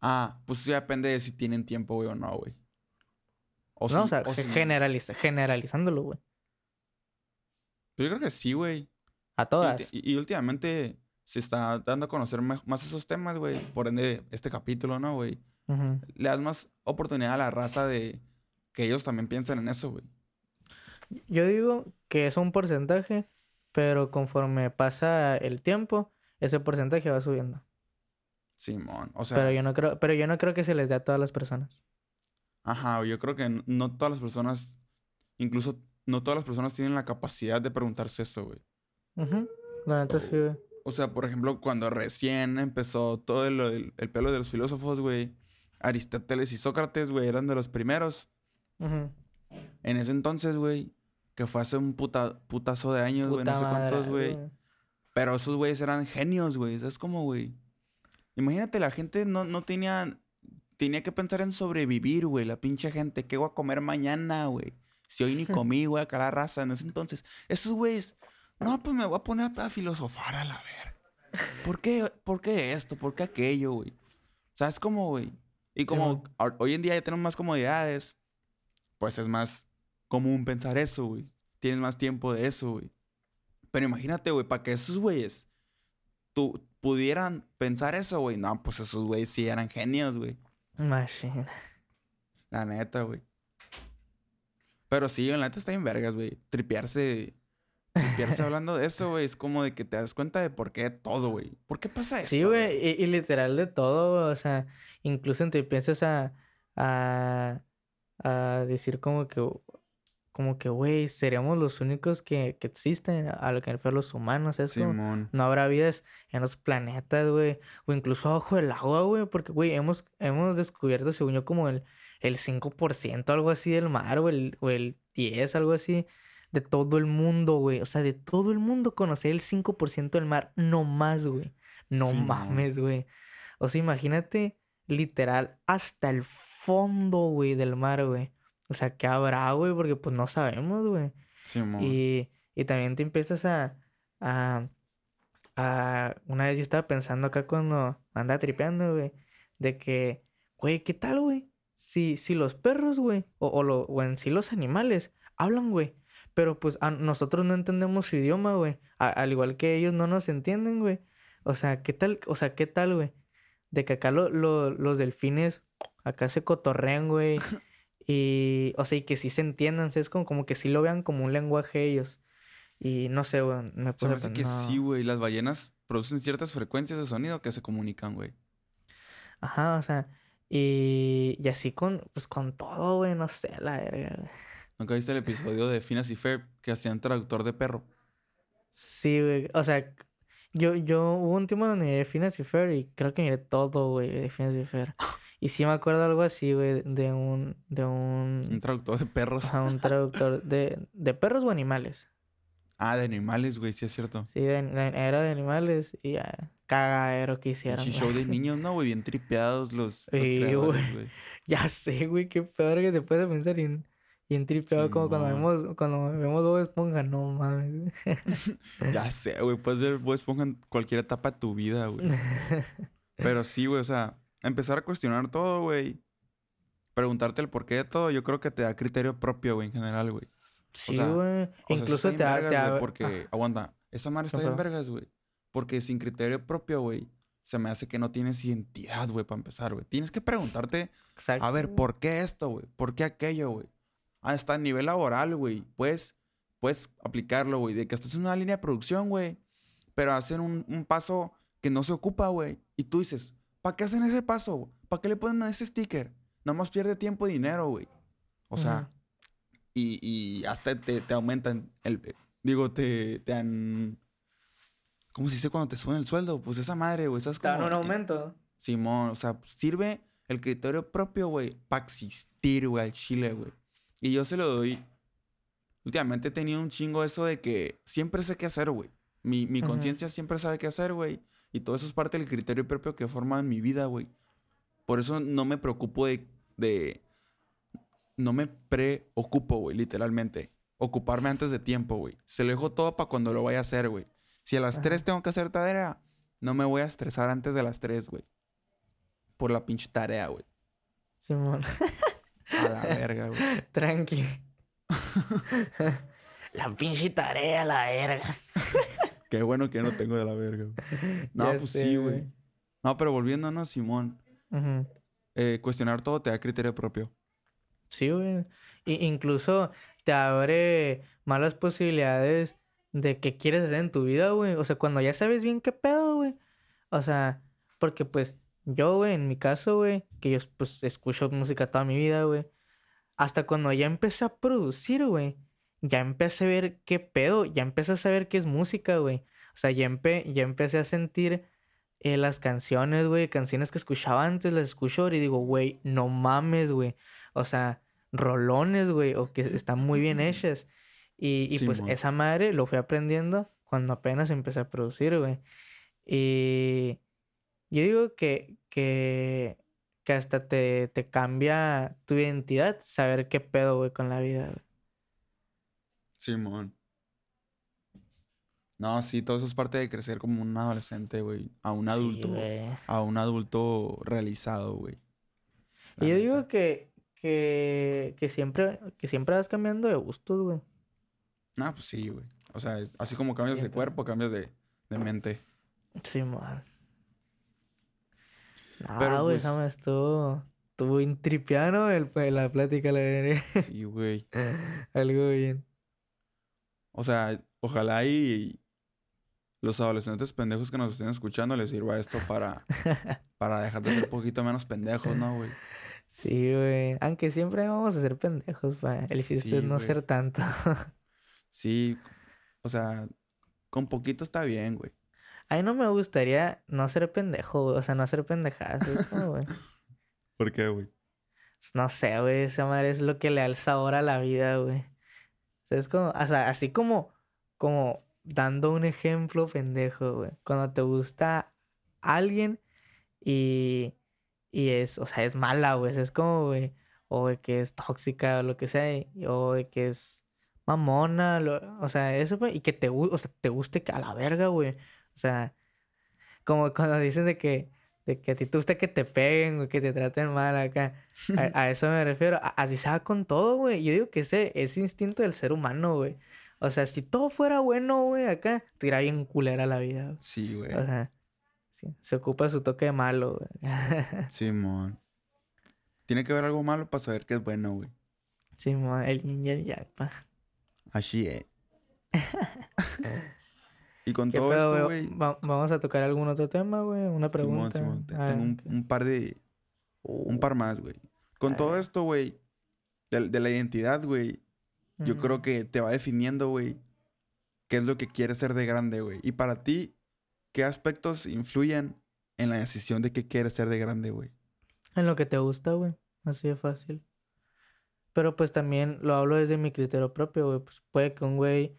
Ah, pues sí depende de si tienen tiempo, güey, o no, güey. O no, o sea, o ge- si- generaliza- generalizándolo, güey. Yo creo que sí, güey. A todas. y- y últimamente se está dando a conocer más esos temas, güey. Por ende, este capítulo, ¿no, güey? Le das más oportunidad a la raza de que ellos también piensen en eso, güey. Yo digo que es un porcentaje, pero conforme pasa el tiempo, ese porcentaje va subiendo. Simón. O sea, pero yo no creo, pero yo no creo que se les dé a todas las personas. ajá, yo creo que no todas las personas, incluso no todas las personas tienen la capacidad de preguntarse eso, güey. Ujú. La neta sí, güey. O sea, por ejemplo, cuando recién empezó todo el, el, el pelo de los filósofos, güey, Aristóteles y Sócrates, güey, eran de los primeros. En ese entonces, güey, que fue hace un puta, putazo de años, güey, no sé cuántos, güey. Pero esos güeyes eran genios, güey. Es como, güey. Imagínate, la gente no, no tenía. Tenía que pensar en sobrevivir, güey. La pinche gente. ¿Qué voy a comer mañana, güey? Si hoy ni comí, güey, acá la raza. En ese entonces. Esos güeyes. No, pues me voy a poner a filosofar a la ver. ¿Por qué, ¿Por qué esto? ¿Por qué aquello, güey? ¿Sabes cómo, güey? Y como hoy en día ya tenemos más comodidades, pues es más común pensar eso, güey. Tienes más tiempo de eso, güey. Pero imagínate, güey, para que esos güeyes tu- pudieran pensar eso, güey. No, pues esos güeyes sí eran genios, güey. Machine. La neta, güey. Pero sí, la neta está bien vergas, güey. Tripearse. Tripearse hablando de eso, güey. Es como de que te das cuenta de por qué todo, güey. ¿Por qué pasa esto? Sí, güey, y, y literal de todo, güey, o sea, incluso te empiezas a, a, a decir como que, como que, güey, seríamos los únicos que, que existen, a lo que a los humanos, eso. Simón. No habrá vidas en los planetas, güey, o incluso abajo del agua, güey, porque, güey, hemos, hemos descubierto, según yo, como el, el 5%, algo así del mar, o el, o el 10, algo así, de todo el mundo, güey. O sea, de todo el mundo conocer el 5% del mar, no más, güey. No Simón. mames, güey. O sea, imagínate, literal, hasta el fondo, güey, del mar, güey. O sea, ¿qué habrá, güey? Porque pues no sabemos, güey. Simón. Y, y también te empiezas a, a, a... Una vez yo estaba pensando acá cuando andaba tripeando, güey, de que, güey, ¿qué tal, güey? Si, si los perros, güey, o, o, lo- o en sí los animales, hablan, güey, pero pues a nosotros no entendemos su idioma, güey, al igual que ellos no nos entienden, güey. O sea, ¿qué tal, o sea, qué tal, güey? De que acá lo- lo- los delfines acá se cotorrean, güey. Y, o sea, y que sí se entiendan, ¿sí? es como, como que sí lo vean como un lenguaje ellos. Y no sé, güey, me Se puse me a hace que sí, güey. Las ballenas producen ciertas frecuencias de sonido que se comunican, güey. Ajá, o sea, y, y así con, pues con todo, güey, no sé, la verga, güey. ¿Nunca viste el episodio de Phineas y Ferb que hacían traductor de perro? Sí, güey, o sea, yo, yo, hubo un tiempo donde miré Phineas y Ferb y creo que miré todo, güey, de Phineas y Ferb. Y sí me acuerdo algo así, güey, de un, de Un un, traductor de perros. ajá, un traductor de, de perros o animales. Ah, de animales, güey, sí es cierto. Sí, de- de- era de animales y ya, cagadero que hicieron. Show de niños, ¿no, güey? Bien tripeados los, los Sí, creadores, güey. Ya sé, güey, qué peor que te puedes pensar en, y en tripeado como cuando vemos, cuando vemos Bob Esponja, no mames. Ya sé, güey. Puedes ver Bob Esponja en cualquier etapa de tu vida, güey. Pero sí, güey, o sea, empezar a cuestionar todo, güey. Preguntarte el porqué de todo, yo creo que te da criterio propio, güey, en general, güey. Sí, güey. O sea, eso Incluso te bien da, te porque, ah, aguanta, esa madre está No, bien pero- vergas, güey. Porque sin criterio propio, güey, se me hace que no tienes identidad, güey, para empezar, güey. Tienes que preguntarte, exacto. a ver, ¿por qué esto, güey? ¿Por qué aquello, güey? Ah, está a nivel laboral, güey. Puedes, puedes aplicarlo, güey. De que estás en una línea de producción, güey. Pero hacen un, un paso que no se ocupa, güey. Y tú dices, ¿para qué hacen ese paso? ¿para qué le ponen ese sticker? Nomás pierde tiempo y dinero, güey. O sea, y, y, hasta te, te, aumentan el... Digo, te, te han... ¿Cómo se dice cuando te suben el sueldo? Pues esa madre, güey. ¿Sabes cómo? Te dan un aumento. Simón, o sea, sirve el criterio propio, güey, para existir, güey, al chile, güey. Y yo se lo doy. Últimamente he tenido un chingo eso de que siempre sé qué hacer, güey. Mi, mi conciencia siempre sabe qué hacer, güey. Y todo eso es parte del criterio propio que forma mi vida, güey. Por eso no me preocupo de, de no me preocupo, güey, literalmente. Ocuparme antes de tiempo, güey. Se lo dejo todo para cuando lo vaya a hacer, güey. Si a las 3 tengo que hacer tarea, no me voy a estresar antes de las 3, güey. Por la pinche tarea, güey. Simón. a la verga, güey. Tranqui. la pinche tarea, la verga. Qué bueno que no tengo de la verga, güey. No, pues sí, güey. No, pero volviéndonos, Simón. eh, cuestionar todo te da criterio propio. Sí, güey. incluso te abre malas posibilidades de qué quieres hacer en tu vida, güey. O sea, cuando ya sabes bien qué pedo, güey. O sea, porque pues yo, güey, en mi caso, güey, que yo pues escucho música toda mi vida, güey. Hasta cuando ya empecé a producir, güey. Ya empecé a ver qué pedo, ya empecé a saber qué es música, güey. O sea, ya, ya empecé a sentir eh, las canciones, güey, canciones que escuchaba antes, las escucho ahora y digo, güey, no mames, güey. O sea, rolones, güey, o que están muy bien hechas. Y, y pues esa madre lo fui aprendiendo cuando apenas empecé a producir, güey. Y yo digo que, que, que hasta te, te cambia tu identidad saber qué pedo, güey, con la vida, güey. Simón. No, sí, todo eso es parte de crecer como un adolescente, güey. A un adulto. a un adulto realizado, güey. Y yo digo que, que, que siempre, que siempre vas cambiando de gustos, güey. No, pues sí, güey. O sea, así como cambias de cuerpo, cambias de, de mente. Sí, man. No, güey, pues... estuvo, estuvo intripiano el, la plática, la veré. Sí, güey. Algo bien. O sea, ojalá y los adolescentes pendejos que nos estén escuchando les sirva esto para, para dejar de ser un poquito menos pendejos, ¿no, güey? Sí, güey. Aunque siempre vamos a ser pendejos, pa. El chiste es no ser tanto. sí, o sea, con poquito está bien, güey. A mí no me gustaría no ser pendejo, güey. O sea, no ser pendejadas, güey. ¿Por qué, güey? Pues no sé, güey. Esa madre es lo que le alza ahora a la vida, güey. O sea, es como, o sea, así como, como dando un ejemplo pendejo, güey. Cuando te gusta alguien y y es, o sea, es mala, güey. Es como, güey. O de que es tóxica o lo que sea. O de que es mamona. o sea, eso, güey. Y que te, o sea, te guste a la verga, güey. O sea, como cuando dicen de que, de que a ti te gusta que te peguen, güey, que te traten mal acá. A, eso me refiero. así se va con todo, güey. Yo digo que ese es instinto del ser humano, güey. O sea, si todo fuera bueno, güey, acá, estuviera bien culera la vida. Sí, güey. O sea, se ocupa su toque de malo, güey. Simón. Tiene que haber algo malo para saber que es bueno, güey. Simón, el yin y el yang, pa. Así es. y con todo esto, güey. vamos a tocar algún otro tema, güey. Una pregunta. Simón, Simón. Tengo un, par de. Un par más, güey. Con todo esto, güey. De, de, la identidad, güey. Yo creo que te va definiendo, güey. ¿Qué es lo que quieres ser de grande, güey? Y para ti, ¿qué aspectos influyen en la decisión de qué quieres ser de grande, güey? En lo que te gusta, güey. Así de fácil. Pero pues también lo hablo desde mi criterio propio, güey. Pues puede que un güey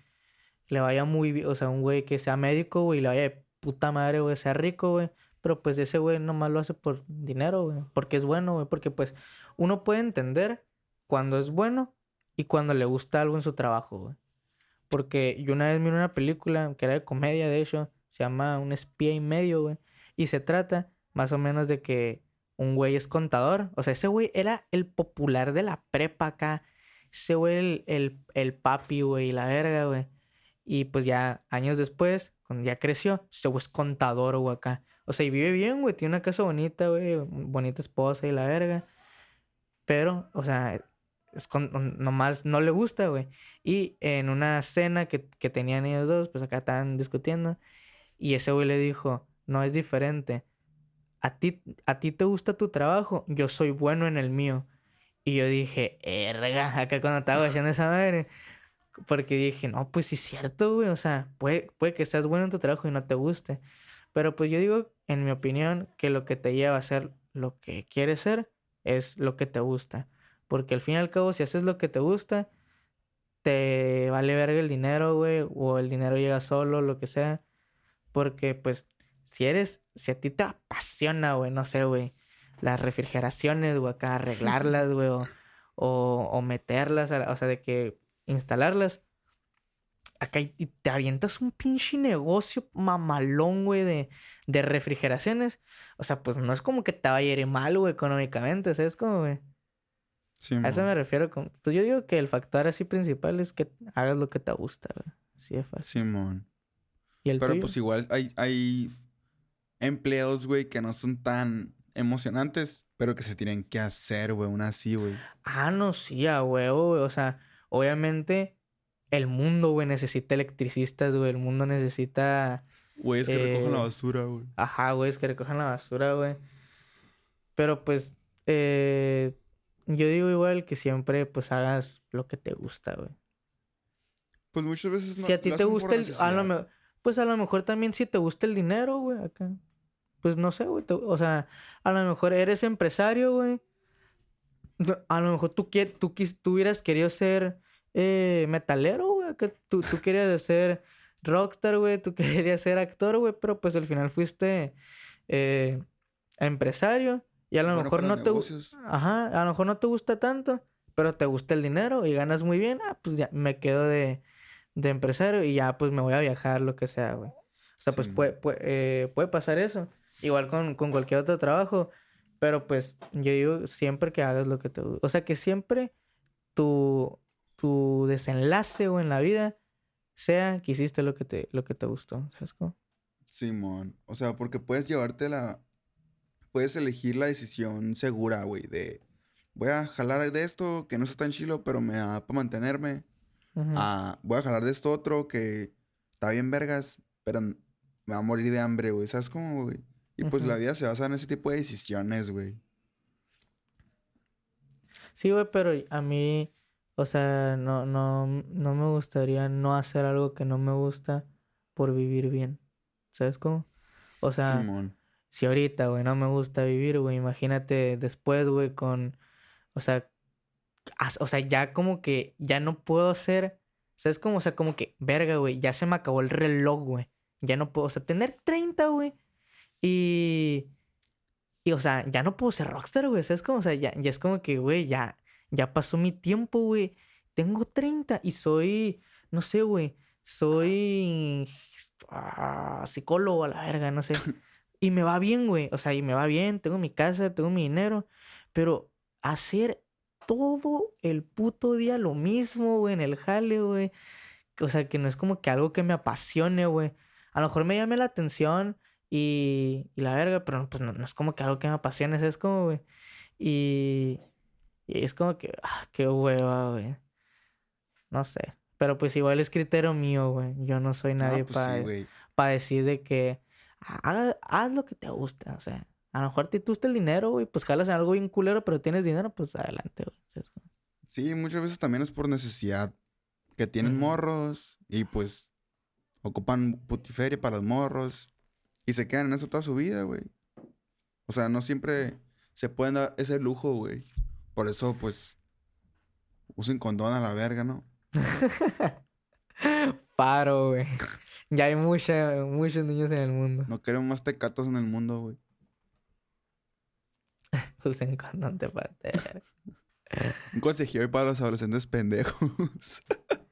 le vaya muy bien, o sea, un güey que sea médico, güey, le vaya de puta madre, güey, sea rico, güey. Pero pues ese güey nomás lo hace por dinero, güey. Porque es bueno, güey. Porque pues uno puede entender cuando es bueno y cuando le gusta algo en su trabajo, güey. Porque yo una vez vi una película que era de comedia, de hecho, se llama Un espía y medio, güey. Y se trata más o menos de que un güey es contador. O sea, ese güey era el popular de la prepa acá. Ese güey el, el, el papi, güey, la verga, güey. Y pues ya años después, cuando ya creció, güey es contador, güey, acá. O sea, y vive bien, güey. Tiene una casa bonita, güey. Bonita esposa y la verga. Pero, o sea, es con, nomás no le gusta, güey. Y en una cena que, que tenían ellos dos, pues acá estaban discutiendo. Y ese güey le dijo, no es diferente a ti, a ti te gusta tu trabajo, yo soy bueno en el mío. Y yo dije, erga, acá cuando estaba haciendo esa madre. Porque dije, no, pues sí es cierto, güey. O sea, puede, puede que seas bueno en tu trabajo y no te guste. Pero pues yo digo, en mi opinión, que lo que te lleva a ser lo que quieres ser es lo que te gusta. Porque al fin y al cabo, si haces lo que te gusta, te vale verga el dinero, güey, o el dinero llega solo, lo que sea. Porque, pues, si eres, si a ti te apasiona, güey, no sé, güey, las refrigeraciones, güey, acá arreglarlas, güey, o, o, meterlas, o sea, de que instalarlas. Acá y te avientas un pinche negocio mamalón, güey, de, de refrigeraciones. O sea, pues no es como que te vaya a ir mal, güey, económicamente, ¿sabes? Como, güey. a eso me refiero con... Pues yo digo que el factor así principal es que hagas lo que te gusta, güey. Así de fácil. Simón. ¿Y el Pero pues igual hay, hay empleos, güey, que no son tan emocionantes, pero que se tienen que hacer, güey, una así, güey. Ah, no, sí, a huevo, güey. O sea, obviamente el mundo, güey, necesita electricistas, güey. El mundo necesita... Güey, es que recojan la eh, basura, güey. Ajá, güey, es que recojan la basura, güey. Pero pues, eh, yo digo igual que siempre, pues, hagas lo que te gusta, güey. Pues muchas veces no. Si a ti te gusta el... A lo, pues a lo mejor también si te gusta el dinero, güey, acá. Pues no sé, güey. O sea, a lo mejor eres empresario, güey. A lo mejor tú, tú, tú hubieras querido ser eh, metalero, güey. Que tú, tú querías ser rockstar, güey. Tú querías ser actor, güey. Pero pues al final fuiste eh, empresario. Y a lo mejor no te gusta. Ajá, a lo mejor no te gusta tanto. Pero te gusta el dinero y ganas muy bien. Ah, pues ya me quedo de, de empresario y ya pues me voy a viajar, lo que sea, güey. O sea, pues puede, puede, eh, puede pasar eso. Igual con, con cualquier otro trabajo. Pero pues yo digo siempre que hagas lo que te gusta. O sea, que siempre tu, tu desenlace o en la vida sea que hiciste lo que te, lo que te gustó. ¿Sabes cómo? Simón. O sea, porque puedes llevarte la. Puedes elegir la decisión segura, güey, de. Voy a jalar de esto que no está tan chilo, pero me da para mantenerme. voy a jalar de esto otro que está bien vergas, pero me va a morir de hambre, güey. ¿Sabes cómo, güey? Y pues la vida se basa en ese tipo de decisiones, güey. Sí, güey, pero a mí, o sea, no, no, no me gustaría no hacer algo que no me gusta por vivir bien. ¿Sabes cómo? O sea, si ahorita, güey, no me gusta vivir, güey, imagínate después, güey, con, o sea, o sea, ya como que ya no puedo hacer, ¿sabes cómo? O sea, como que, verga, güey, ya se me acabó el reloj, güey. Ya no puedo, o sea, tener 30, güey, y. Y, o sea, ya no puedo ser rockstar, güey. es como, o sea, ya, ya es como que, güey, ya, ya pasó mi tiempo, güey. Tengo 30 y soy, no sé, güey, soy ah, psicólogo a la verga, no sé. Y me va bien, güey. O sea, y me va bien, tengo mi casa, tengo mi dinero. Pero hacer todo el puto día lo mismo, güey, en el jale, güey. O sea, que no es como que algo que me apasione, güey. A lo mejor me llame la atención y, y la verga, pero pues no, es como que algo que me apasione, es como, güey. Y, y es como que, ah, qué hueva, güey. No sé. Pero pues igual es criterio mío, güey. Yo no soy nadie pues para decir de que haz, lo que te gusta. O sea, a lo mejor te gusta el dinero, güey. Pues jalas en algo bien culero, pero tienes dinero, pues adelante, güey. Sí, muchas veces también es por necesidad. Que tienen morros y pues ocupan putiferia para los morros. Y se quedan en eso toda su vida, güey. O sea, no siempre se pueden dar ese lujo, güey. Por eso, pues, usen condón a la verga, ¿no? Paro, güey. Ya hay mucha, muchos niños en el mundo. No queremos más tecatos en el mundo, güey. usen condón de pater. Un consejillo hoy para los adolescentes pendejos.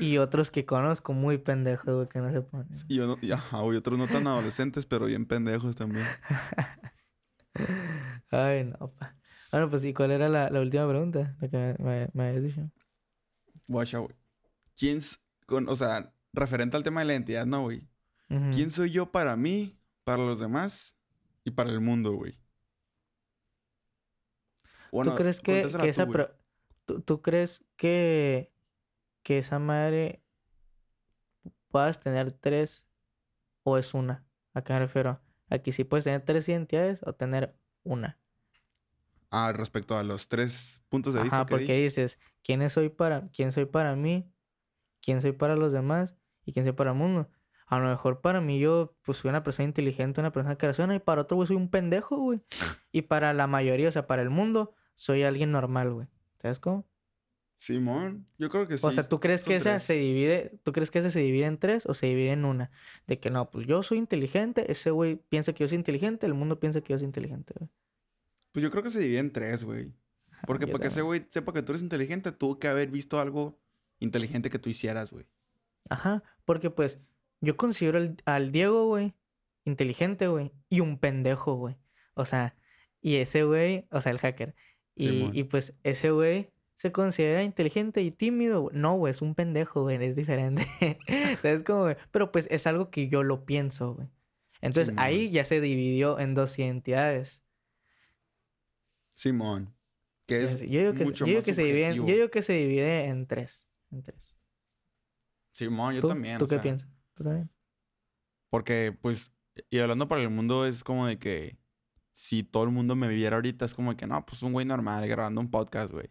Y otros que conozco muy pendejos, güey, que no se ponen. Y, yo no, y, ajá, y otros no tan adolescentes, pero bien pendejos también. Ay, no, pa. Bueno, pues, ¿y cuál era la, la última pregunta? La que me, me, habías dicho. Guacha, güey. ¿Quién, con, o sea, referente al tema de la identidad, no, güey? ¿Quién soy yo para mí, para los demás y para el mundo, güey? ¿Tú crees que, que esa... ¿tú, ¿Tú crees que que esa madre puedas tener tres o es una. ¿A qué me refiero? Aquí sí puedes tener tres identidades o tener una. Ah, respecto a los tres puntos de vista. Que porque di. dices, ¿quién soy para, quién soy para mí? ¿Quién soy para los demás? ¿Y quién soy para el mundo? A lo mejor para mí yo, pues, soy una persona inteligente, una persona que razona, y para otro, güey, soy un pendejo, güey. Y para la mayoría, o sea, para el mundo, soy alguien normal, güey. ¿Sabes cómo? Simón, yo creo que sí. O sea, ¿tú crees que esa tres. se divide, tú crees que esa se divide en tres o se divide en una? De que no, pues yo soy inteligente, ese güey piensa que yo soy inteligente, el mundo piensa que yo soy inteligente, güey. Pues yo creo que se divide en tres, güey. Porque yo para que ese güey sepa que tú eres inteligente, tuvo que haber visto algo inteligente que tú hicieras, güey. Ajá, porque pues yo considero al, al Diego, güey, inteligente, güey, y un pendejo, güey. O sea, y ese güey, o sea, el hacker. Y, Simón. y pues ese güey se considera inteligente y tímido. No, güey, es un pendejo, güey, es diferente. ¿Sabes cómo, güey? Pero pues es algo que yo lo pienso, güey. Entonces Simón. ahí ya se dividió en dos identidades. Simón. Que es Yo digo que, mucho yo digo más que se divide, yo digo que se divide en tres. En tres. Simón, yo ¿Tú? también. ¿Tú o qué sea, piensas? ¿Tú también? Porque, pues, y hablando para el mundo, es como de que si todo el mundo me viera ahorita, es como de que no, pues un güey normal grabando un podcast, güey.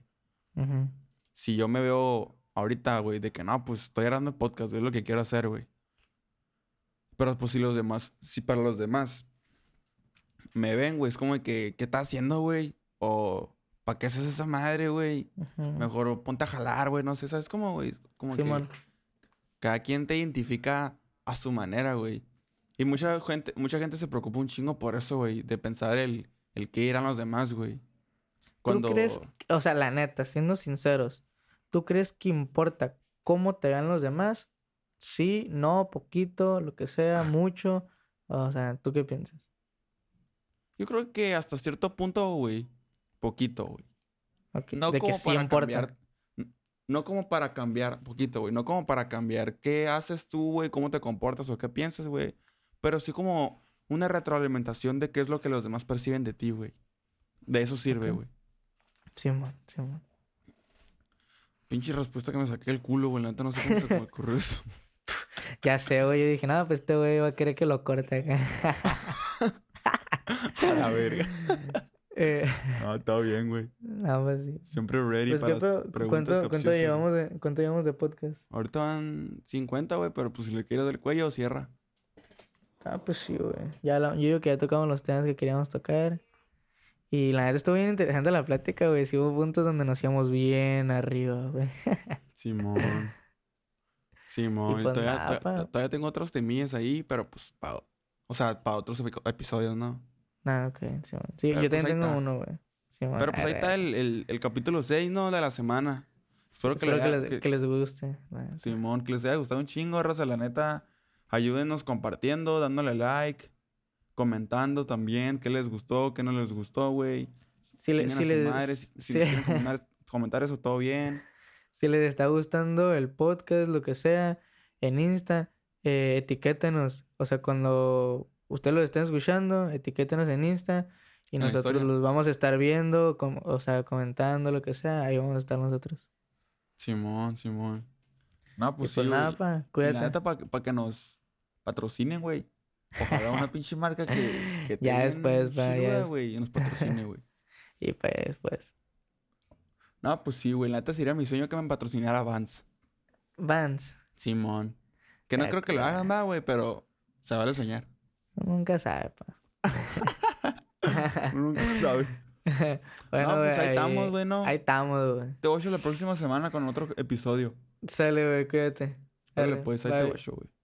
Si yo me veo ahorita, güey, de que no, pues estoy grabando un podcast, güey, es lo que quiero hacer, güey. Pero pues si los demás, si para los demás me ven, güey, es como que, ¿qué estás haciendo, güey? O, ¿para qué haces esa madre, güey? Ujú. Mejor ponte a jalar, güey, no sé, ¿sabes cómo, güey? Como que Simón. cada quien te identifica a su manera, güey. Y mucha gente, mucha gente se preocupa un chingo por eso, güey, de pensar el, el qué irán los demás, güey. Cuando... ¿Tú crees, o sea, la neta, siendo sinceros, ¿tú crees que importa cómo te vean los demás? Sí, no, poquito, lo que sea, mucho. O sea, ¿tú qué piensas? Yo creo que hasta cierto punto, güey, poquito, güey. No de como que sí para importa. cambiar. No como para cambiar, poquito, güey. No como para cambiar qué haces tú, güey, cómo te comportas o qué piensas, güey. Pero sí como una retroalimentación de qué es lo que los demás perciben de ti, güey. De eso sirve, Güey. Simón, Simón. Pinche respuesta que me saqué el culo, güey. La neta no sé cómo se me ocurrió eso. Ya sé, güey. Yo dije, no, pues este güey va a querer que lo corte acá. A la verga. Eh, Ah, está bien, güey. no, pues sí. Siempre ready Pues, ¿qué para pedo? preguntas ¿Cuánto, llevamos de, ¿Cuánto llevamos de podcast? Ahorita van 50, güey, pero pues si le quieres del cuello, cierra. Ah, pues sí, güey. Ya la- yo digo que ya tocamos los temas que queríamos tocar. Y la neta estuvo bien interesante la plática, güey. Sí hubo puntos donde nos íbamos bien arriba, güey. Simón. Simón. pues todavía, nada, pa. todavía tengo otros temillas ahí, pero pues para... O sea, para otros epi- episodios, ¿no? Ah, ok, Simón. Sí, Pero, yo pues, también tengo está. uno, güey. Pero pues ahí está el, el, el capítulo 6, ¿no? De la semana. Espero, que, les, que- que les guste. Simón, que les haya gustado un chingo, raza, la neta. Ayúdenos compartiendo, dándole like, comentando también qué les gustó, qué no les gustó, güey. Si, le- si les, madre, si, si quieren comentar, comentar eso, todo bien. si les está gustando el podcast, lo que sea, en Insta, eh, etiquétenos. O sea, cuando ustedes lo estén escuchando, etiquétenos en Insta. Y En nosotros los vamos a estar viendo, com- o sea, comentando, lo que sea. Ahí vamos a estar nosotros. Simón, Simón. No, Y pues pues sí, nada, pa, Y la cuídate. neta, para que nos patrocinen, güey. Ojalá una pinche marca que, que Ya después, ya güey, y nos patrocine, güey. Y pues, pues. No, pues sí, güey. La neta sería mi sueño que me patrocinara Vans. Vans. Simón. Que no creo que lo claro. hagan, va, güey, pero se vale soñar. Nunca sabe, pa. Nunca sabe. bueno, no, pues ahí estamos, güey, ¿no? Ahí estamos, güey. Te voy la próxima semana con otro episodio. Sale, güey, cuídate. Dale, pues, ahí te voy, güey.